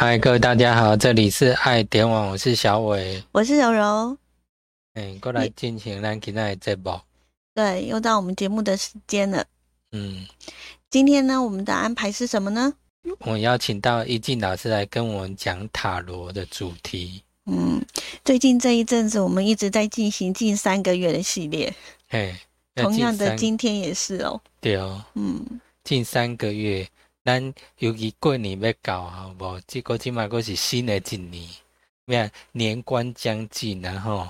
嗨，各位大家好，这里是爱点网，我是小伟，我是柔柔。哎，过来进行咱今天的节目。对，又到我们节目的时间了。嗯，今天呢，我们的安排是什么呢？我邀请到一静老师来跟我们讲塔罗的主题。嗯，最近这一阵子，我们一直在进行近三个月的系列。嘿，同样的，今天也是哦。对哦。嗯，近三个月。咱尤其过年要到，好无？即个即码个是新的一年，咩年关将近，然后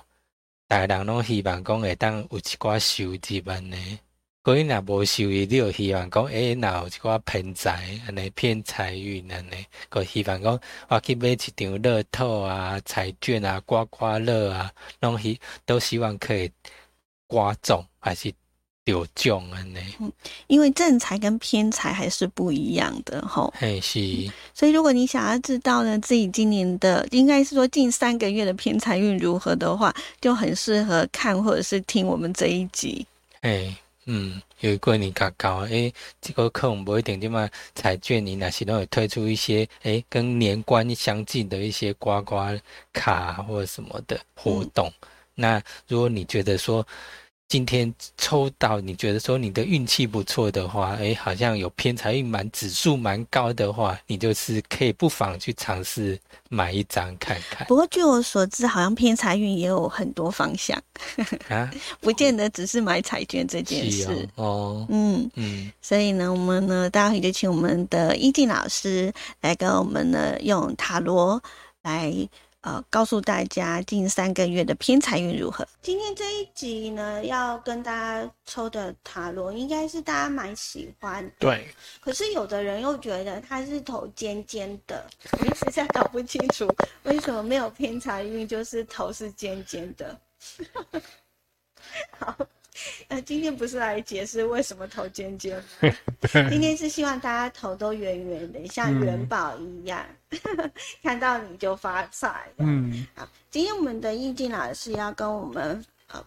大人拢希望讲会当有一寡收入安尼。过你若无收入，你就希望讲，哎，若有一寡偏财，安尼偏财运安尼。个希望讲，我去买一张乐透啊、彩券啊、刮刮乐啊，拢希都希望可以刮中，还是？有奖啊呢，嗯，因为正财跟偏财还是不一样的吼，嘿是，所以如果你想要知道呢自己今年的应该是说近三个月的偏财运如何的话，就很适合看或者是听我们这一集。嘿，嗯，有过年较高，哎，这个课我们不一定这么彩券，你那时都有推出一些哎跟年关相近的一些刮刮卡或者什么的活动。那如果你觉得说。今天抽到，你觉得说你的运气不错的话，哎，好像有偏财运蛮指数蛮高的话，你就是可以不妨去尝试买一张看看。不过据我所知，好像偏财运也有很多方向啊，不见得只是买彩券这件事哦。嗯嗯，所以呢，我们呢，待会就请我们的易静老师来跟我们呢用塔罗来。呃，告诉大家近三个月的偏财运如何？今天这一集呢，要跟大家抽的塔罗，应该是大家蛮喜欢。对。可是有的人又觉得它是头尖尖的，我一实在搞不清楚为什么没有偏财运，就是头是尖尖的。好。呃，今天不是来解释为什么头尖尖，今天是希望大家头都圆圆的，像元宝一样，看到你就发财。嗯，好，今天我们的易静老师要跟我们呃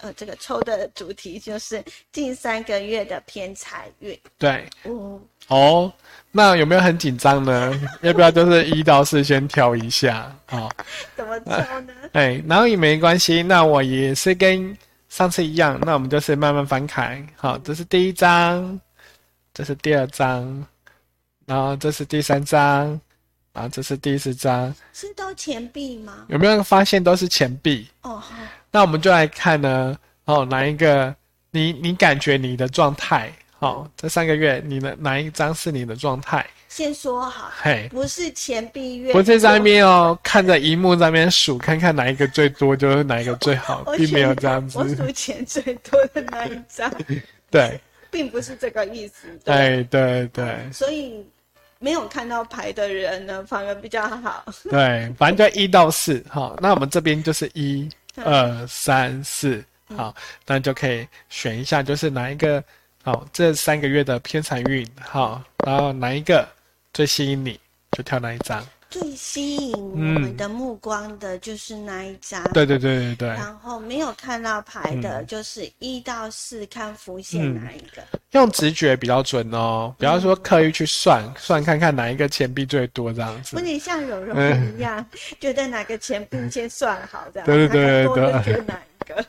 呃这个抽的主题就是近三个月的偏财运。对，嗯，哦，那有没有很紧张呢？要不要就是一到四先挑一下？好，怎么抽呢？哎，然后也没关系，那我也是跟。上次一样，那我们就是慢慢翻开。好，这是第一张，这是第二张，然后这是第三张，然后这是第四张。是都钱币吗？有没有发现都是钱币？哦，好。那我们就来看呢。哦，哪一个？你你感觉你的状态？好，这三个月你的哪一张是你的状态？先说好，嘿，不是钱币月，不是在那边哦，看着荧幕在那边数，看看哪一个最多就是哪一个最好，并没有这样子。我数钱最多的那一张，对，并不是这个意思。对对对，所以没有看到牌的人呢，反而比较好。对，反正就一到四，好，那我们这边就是一二三四，好，那就可以选一下，就是哪一个好，这三个月的偏财运，好，然后哪一个。最吸引你，就挑那一张。最吸引我们的目光的就是那一张。对对对对对。然后没有看到牌的，就是一到四看浮现哪一个。用直觉比较准哦，不要说刻意去算算看看哪一个钱币最多这样子。不能像柔柔一样，觉得哪个钱币先算好这样。对对对对。觉得哪一个，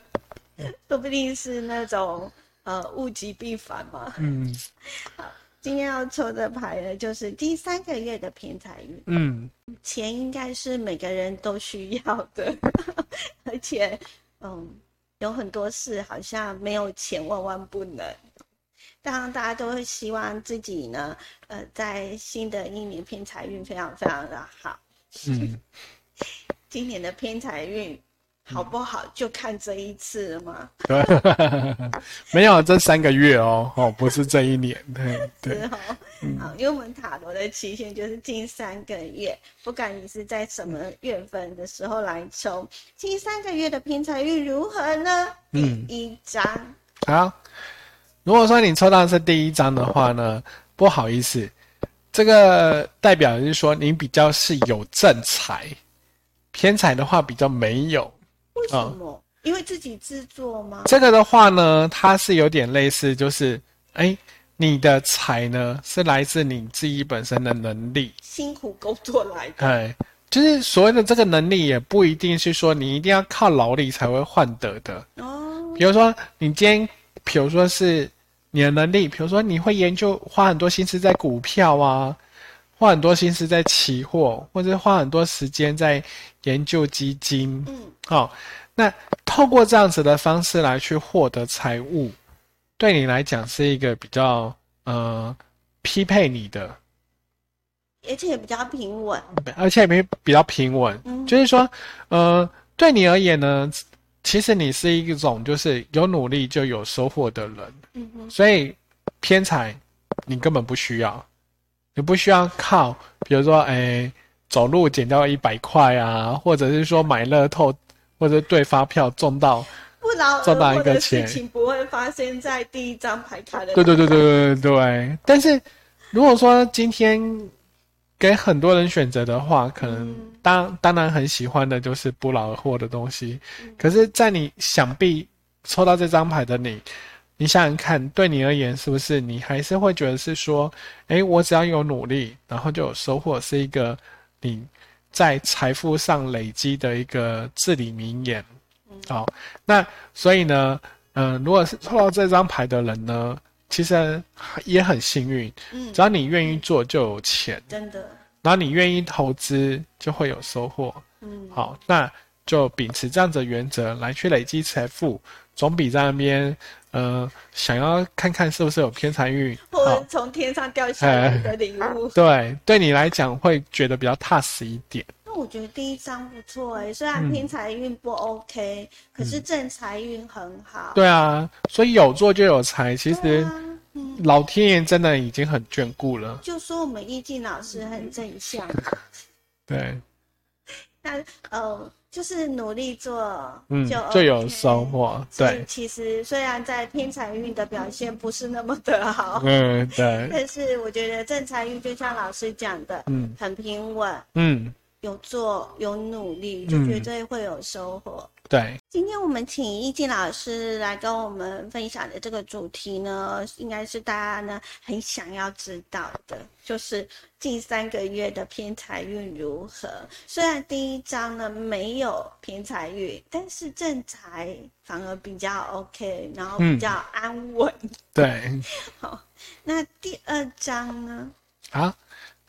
说不定是那种呃物极必反嘛。嗯。好。今天要抽的牌呢，就是第三个月的偏财运。嗯，钱应该是每个人都需要的，而且，嗯，有很多事好像没有钱万万不能。当然，大家都会希望自己呢，呃，在新的一年偏财运非常非常的好。嗯，今年的偏财运。好不好？就看这一次了吗？没有这三个月哦，哦，不是这一年，对对。好，因为我们塔罗的期限就是近三个月，不管你是在什么月份的时候来抽，近三个月的偏财运如何呢？嗯，一张。好，如果说你抽到是第一张的话呢，不好意思，这个代表就是说你比较是有正财，偏财的话比较没有。为什么？因为自己制作吗？这个的话呢，它是有点类似，就是，哎，你的财呢是来自你自己本身的能力，辛苦工作来的。哎，就是所谓的这个能力，也不一定是说你一定要靠劳力才会换得的。哦，比如说你今天，比如说是你的能力，比如说你会研究，花很多心思在股票啊，花很多心思在期货，或者花很多时间在研究基金。嗯，好，那透过这样子的方式来去获得财务。对你来讲是一个比较呃匹配你的，而且也比较平稳，而且也比比较平稳。嗯，就是说，呃，对你而言呢，其实你是一种就是有努力就有收获的人。所以偏财你根本不需要，你不需要靠，比如说，哎，走路捡到一百块啊，或者是说买乐透或者对发票中到。不劳而获的事情不会发生在第一张牌卡的。对对对对对对。但是如果说今天给很多人选择的话，可能当当然很喜欢的就是不劳而获的东西。可是，在你想必抽到这张牌的你，你想想看，对你而言，是不是你还是会觉得是说，诶，我只要有努力，然后就有收获，是一个你在财富上累积的一个至理名言。好，那所以呢，嗯，如果是抽到这张牌的人呢，其实也很幸运，嗯，只要你愿意做就有钱，真的，然后你愿意投资就会有收获，嗯，好，那就秉持这样的原则来去累积财富，总比在那边，呃，想要看看是不是有偏财运，或者从天上掉下来的礼物，对，对你来讲会觉得比较踏实一点。那我觉得第一张不错哎，虽然偏财运不 OK，可是正财运很好。对啊，所以有做就有财，其实老天爷真的已经很眷顾了。就说我们易静老师很正向。对。那呃，就是努力做，嗯，就就有收获。对。其实虽然在偏财运的表现不是那么的好，嗯，对。但是我觉得正财运就像老师讲的，嗯，很平稳，嗯。有做有努力，就绝对会有收获。对，今天我们请易静老师来跟我们分享的这个主题呢，应该是大家呢很想要知道的，就是近三个月的偏财运如何。虽然第一章呢没有偏财运，但是正财反而比较 OK，然后比较安稳。对，好，那第二章呢？啊。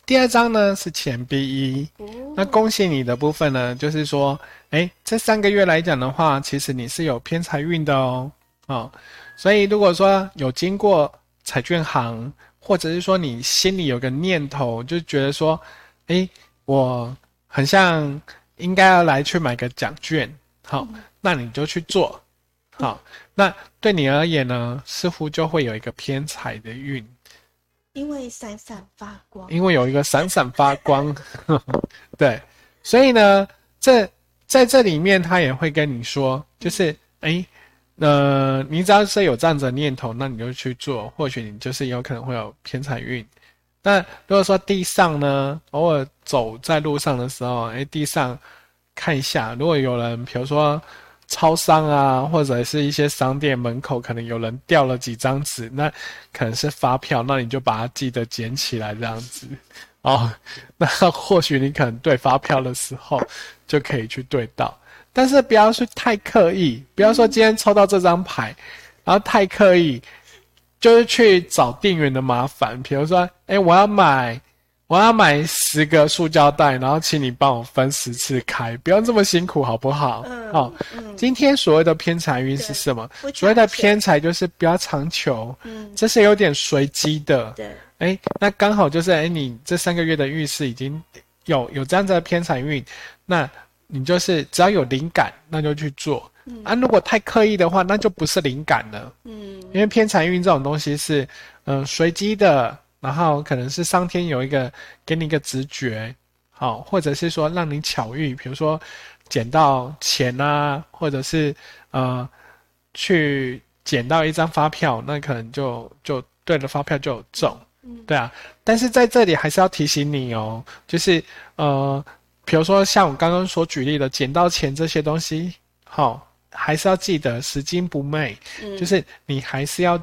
第二章呢是钱币一，那恭喜你的部分呢，就是说，哎，这三个月来讲的话，其实你是有偏财运的哦，啊，所以如果说有经过彩券行，或者是说你心里有个念头，就觉得说，哎，我很像应该要来去买个奖券，好，那你就去做，好，那对你而言呢，似乎就会有一个偏财的运。因为闪闪发光，因为有一个闪闪发光 对，所以呢，这在这里面他也会跟你说，就是哎，呃，你只要是有这样子的念头，那你就去做，或许你就是有可能会有偏财运。那如果说地上呢，偶尔走在路上的时候，哎，地上看一下，如果有人，比如说。超商啊，或者是一些商店门口，可能有人掉了几张纸，那可能是发票，那你就把它记得捡起来这样子哦。那或许你可能对发票的时候就可以去对到，但是不要去太刻意，不要说今天抽到这张牌，然后太刻意，就是去找店员的麻烦。比如说，哎，我要买。我要买十个塑胶袋，然后请你帮我分十次开，不要这么辛苦，好不好？嗯，好。今天所谓的偏财运是什么？所谓的偏财就是不要强求，嗯，这是有点随机的。对，哎，那刚好就是哎，你这三个月的运势已经有有这样子的偏财运，那你就是只要有灵感，那就去做。嗯啊，如果太刻意的话，那就不是灵感了。嗯，因为偏财运这种东西是嗯随机的。然后可能是上天有一个给你一个直觉，好，或者是说让你巧遇，比如说捡到钱啊，或者是呃去捡到一张发票，那可能就就对了，发票就有中，对啊。但是在这里还是要提醒你哦，就是呃，比如说像我刚刚所举例的捡到钱这些东西，好，还是要记得拾金不昧，就是你还是要。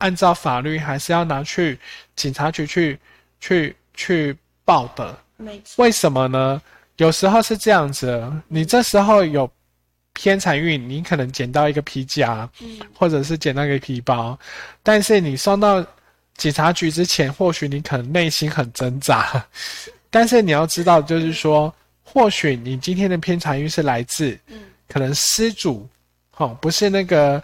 按照法律还是要拿去警察局去去去报的。没错。为什么呢？有时候是这样子，你这时候有偏财运，你可能捡到一个皮夹，嗯，或者是捡到一个皮包，但是你送到警察局之前，或许你可能内心很挣扎。但是你要知道，就是说，或许你今天的偏财运是来自，嗯，可能失主，哦，不是那个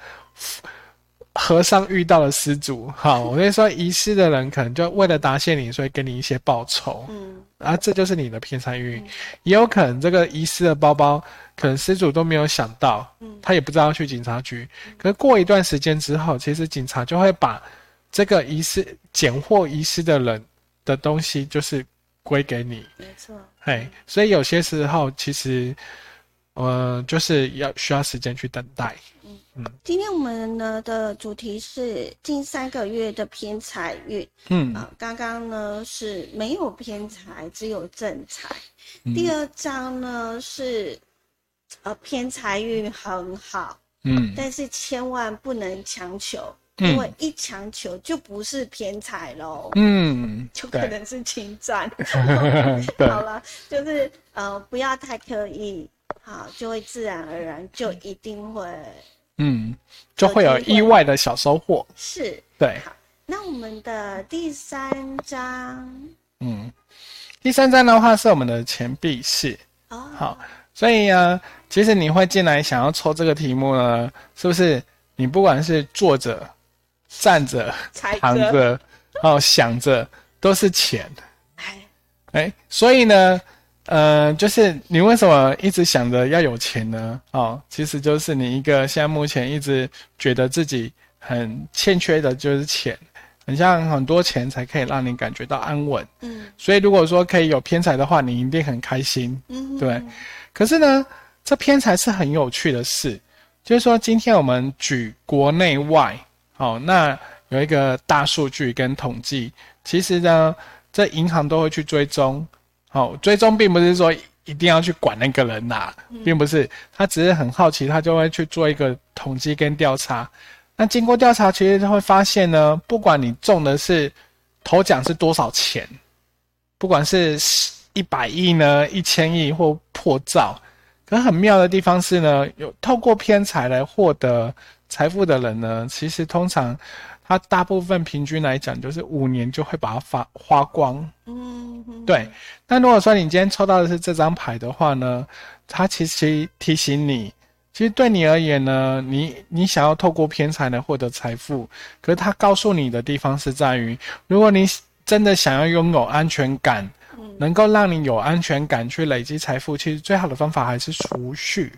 和尚遇到了失主，好，我跟你说，遗失的人可能就为了答谢你，所以给你一些报酬，嗯，啊，这就是你的偏财运，也有可能这个遗失的包包，可能失主都没有想到，嗯，他也不知道去警察局，可是过一段时间之后，其实警察就会把这个遗失、捡获遗失的人的东西，就是。归给你，没错。嘿，所以有些时候其实，呃，就是要需要时间去等待。嗯嗯。今天我们呢的主题是近三个月的偏财运。嗯啊，刚刚呢是没有偏财，只有正财。第二章呢是，呃，偏财运很好。嗯。但是千万不能强求。因为一强求就不是偏财喽，嗯，就可能是侵占。好了，就是呃，不要太刻意，好，就会自然而然，就一定会，嗯，就会有意外的小收获。是，对。好，那我们的第三章，嗯，第三章的话是我们的钱币式。哦，好，所以呢，其实你会进来想要抽这个题目呢，是不是？你不管是坐着。站着、躺着，哦，想着都是钱，哎，哎，所以呢，呃，就是你为什么一直想着要有钱呢？哦，其实就是你一个现在目前一直觉得自己很欠缺的就是钱，很像很多钱才可以让你感觉到安稳，嗯，所以如果说可以有偏财的话，你一定很开心，嗯，对。可是呢，这偏财是很有趣的事，就是说今天我们举国内外。好，那有一个大数据跟统计，其实呢，这银行都会去追踪。好，追踪并不是说一定要去管那个人呐，并不是，他只是很好奇，他就会去做一个统计跟调查。那经过调查，其实他会发现呢，不管你中的是头奖是多少钱，不管是一百亿呢、一千亿或破兆，可很妙的地方是呢，有透过偏财来获得。财富的人呢，其实通常他大部分平均来讲，就是五年就会把它花花光。嗯，对。那如果说你今天抽到的是这张牌的话呢，它其实提醒你，其实对你而言呢，你你想要透过偏财来获得财富，可是它告诉你的地方是在于，如果你真的想要拥有安全感，能够让你有安全感去累积财富，其实最好的方法还是储蓄。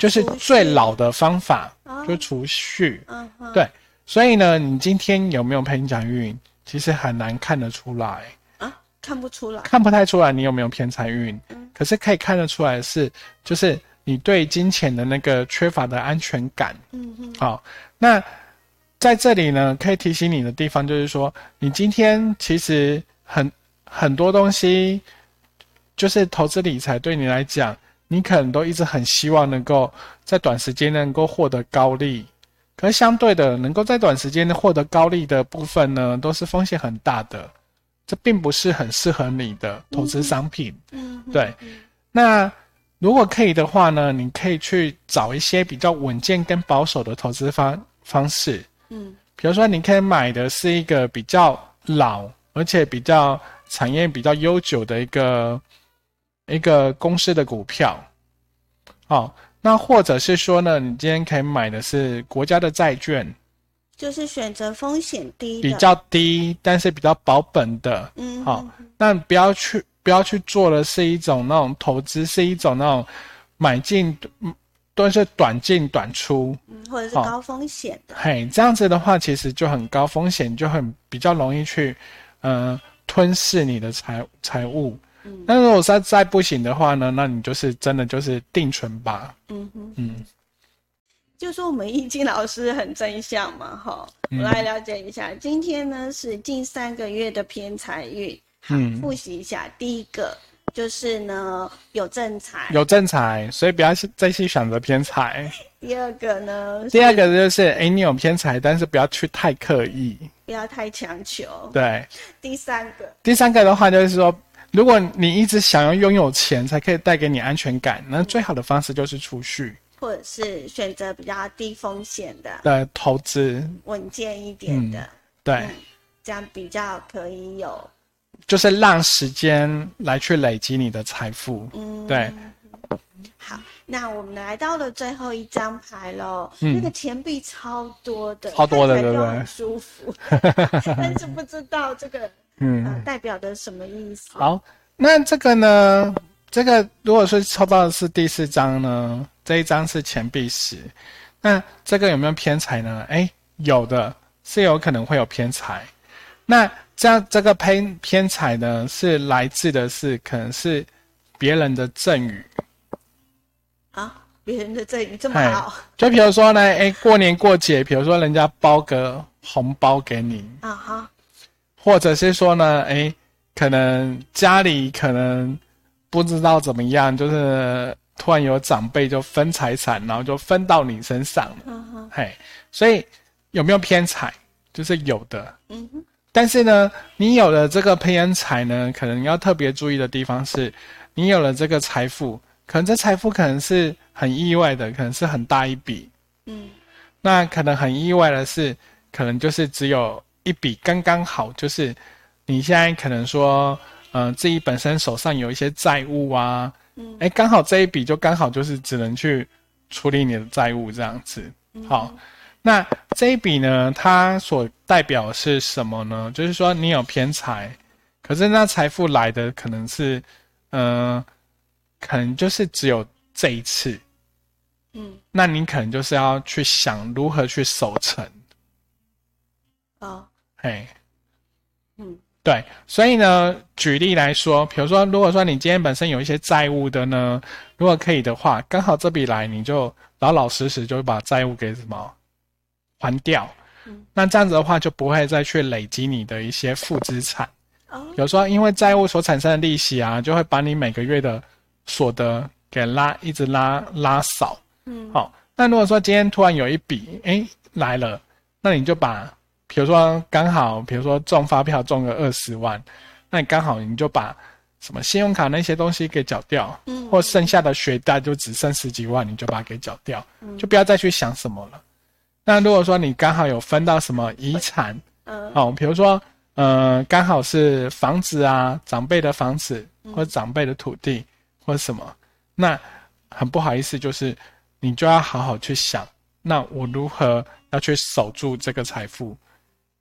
就是最老的方法，就储蓄。嗯，对。所以呢，你今天有没有偏财运？其实很难看得出来啊，看不出来，看不太出来你有没有偏财运。嗯，可是可以看得出来是，就是你对金钱的那个缺乏的安全感。嗯嗯。好，那在这里呢，可以提醒你的地方就是说，你今天其实很很多东西，就是投资理财对你来讲。你可能都一直很希望能够在短时间能够获得高利，可是相对的，能够在短时间内获得高利的部分呢，都是风险很大的，这并不是很适合你的投资商品。嗯，对。那如果可以的话呢，你可以去找一些比较稳健跟保守的投资方方式。嗯，比如说你可以买的是一个比较老而且比较产业比较悠久的一个。一个公司的股票，好，那或者是说呢，你今天可以买的是国家的债券，就是选择风险低、比较低，但是比较保本的，嗯，好，那不要去不要去做的是一种那种投资，是一种那种买进都是短进短出，嗯，或者是高风险的，嘿，这样子的话，其实就很高风险，就很比较容易去，嗯，吞噬你的财财务。那如果再再不行的话呢？那你就是真的就是定存吧。嗯哼，嗯，就说我们易经老师很正向嘛，哈，我来了解一下。今天呢是近三个月的偏财运，好，复习一下。第一个就是呢有正财，有正财，所以不要再去选择偏财。第二个呢？第二个就是哎，你有偏财，但是不要去太刻意，不要太强求。对。第三个，第三个的话就是说，如果你一直想要拥有钱才可以带给你安全感，那最好的方式就是储蓄，或者是选择比较低风险的的投资，稳健一点的。对，这样比较可以有。就是让时间来去累积你的财富。嗯，对。好，那我们来到了最后一张牌喽。嗯。那个钱币超多的，超多的，对不对？舒服。但是不知道这个嗯代表的什么意思。好，那这个呢？这个如果说抽到的是第四张呢？这一张是钱币十。那这个有没有偏财呢？哎，有的是有可能会有偏财。那这样，这个偏偏财呢，是来自的是可能是别人的赠与啊，别人的赠与这么好。就比如说呢，哎，过年过节，比如说人家包个红包给你啊哈，或者是说呢，哎，可能家里可能不知道怎么样，就是突然有长辈就分财产，然后就分到你身上了。嗯哼，嘿，所以有没有偏财？就是有的。嗯哼。但是呢，你有了这个偏财呢，可能要特别注意的地方是，你有了这个财富，可能这财富可能是很意外的，可能是很大一笔，嗯，那可能很意外的是，可能就是只有一笔刚刚好，就是你现在可能说，嗯，自己本身手上有一些债务啊，嗯，哎，刚好这一笔就刚好就是只能去处理你的债务这样子，好。那这一笔呢？它所代表是什么呢？就是说你有偏财，可是那财富来的可能是，嗯，可能就是只有这一次，嗯，那你可能就是要去想如何去守成。哦，嘿，嗯，对，所以呢，举例来说，比如说，如果说你今天本身有一些债务的呢，如果可以的话，刚好这笔来，你就老老实实就把债务给什么？还掉，那这样子的话就不会再去累积你的一些负资产。比如说，因为债务所产生的利息啊，就会把你每个月的所得给拉，一直拉拉少。嗯，好。那如果说今天突然有一笔哎来了，那你就把，比如说刚好，比如说中发票中个二十万，那你刚好你就把什么信用卡那些东西给缴掉，嗯，或剩下的学贷就只剩十几万，你就把它给缴掉，就不要再去想什么了。那如果说你刚好有分到什么遗产，嗯，哦，比如说，呃，刚好是房子啊，长辈的房子或者长辈的土地或者什么，那很不好意思，就是你就要好好去想，那我如何要去守住这个财富？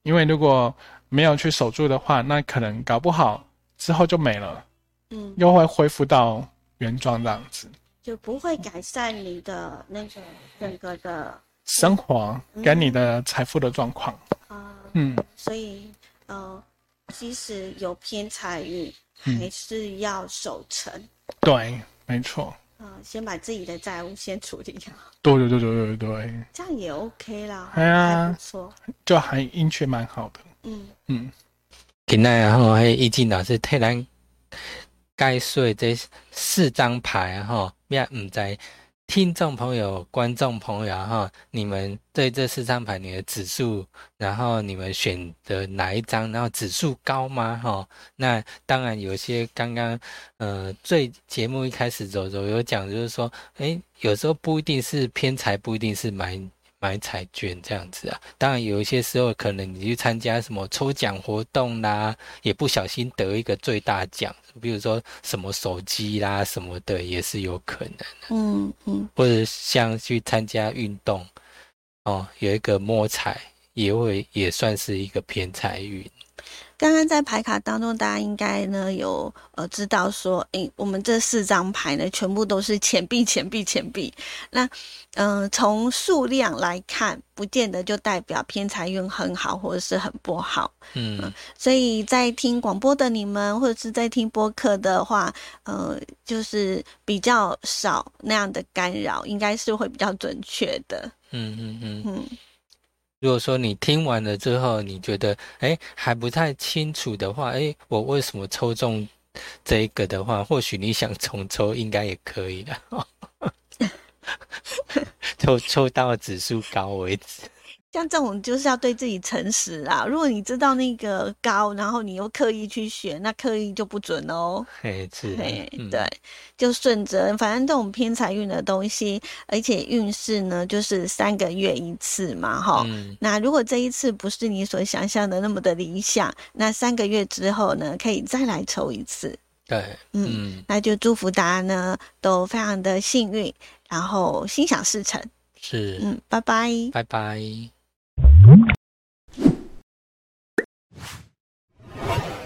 因为如果没有去守住的话，那可能搞不好之后就没了，嗯，又会恢复到原状这样子，就不会改善你的那种整个的。生活跟你的财富的状况啊，嗯，所以呃，即使有偏财运，还是要守成。对，没错。啊，先把自己的债务先处理掉。对对对对对对。这样也 OK 啦。哎呀，不错，就还运气蛮好的。嗯嗯。今仔然后，迄易静老师替咱解说这四张牌吼，咩唔知。听众朋友、观众朋友哈，你们对这四张牌你的指数，然后你们选的哪一张，然后指数高吗？哈，那当然有些刚刚呃，最节目一开始走走有讲，就是说，哎，有时候不一定是偏财，不一定是买。买彩券这样子啊，当然有一些时候可能你去参加什么抽奖活动啦，也不小心得一个最大奖，比如说什么手机啦什么的，也是有可能的。嗯嗯，或者像去参加运动，哦，有一个摸彩，也会也算是一个偏财运。刚刚在牌卡当中，大家应该呢有呃知道说，诶，我们这四张牌呢全部都是钱币，钱币，钱币。那嗯，从数量来看，不见得就代表偏财运很好或者是很不好。嗯，所以在听广播的你们，或者是在听播客的话，呃，就是比较少那样的干扰，应该是会比较准确的。嗯嗯嗯嗯。如果说你听完了之后，你觉得哎还不太清楚的话，哎，我为什么抽中这一个的话，或许你想重抽应该也可以的，抽抽到指数高为止。像这种就是要对自己诚实啊！如果你知道那个高，然后你又刻意去选，那刻意就不准哦。嘿，是，嘿，对，就顺着，反正这种偏财运的东西，而且运势呢，就是三个月一次嘛，哈。那如果这一次不是你所想象的那么的理想，那三个月之后呢，可以再来抽一次。对，嗯，那就祝福大家呢都非常的幸运，然后心想事成。是，嗯，拜拜，拜拜。Okay.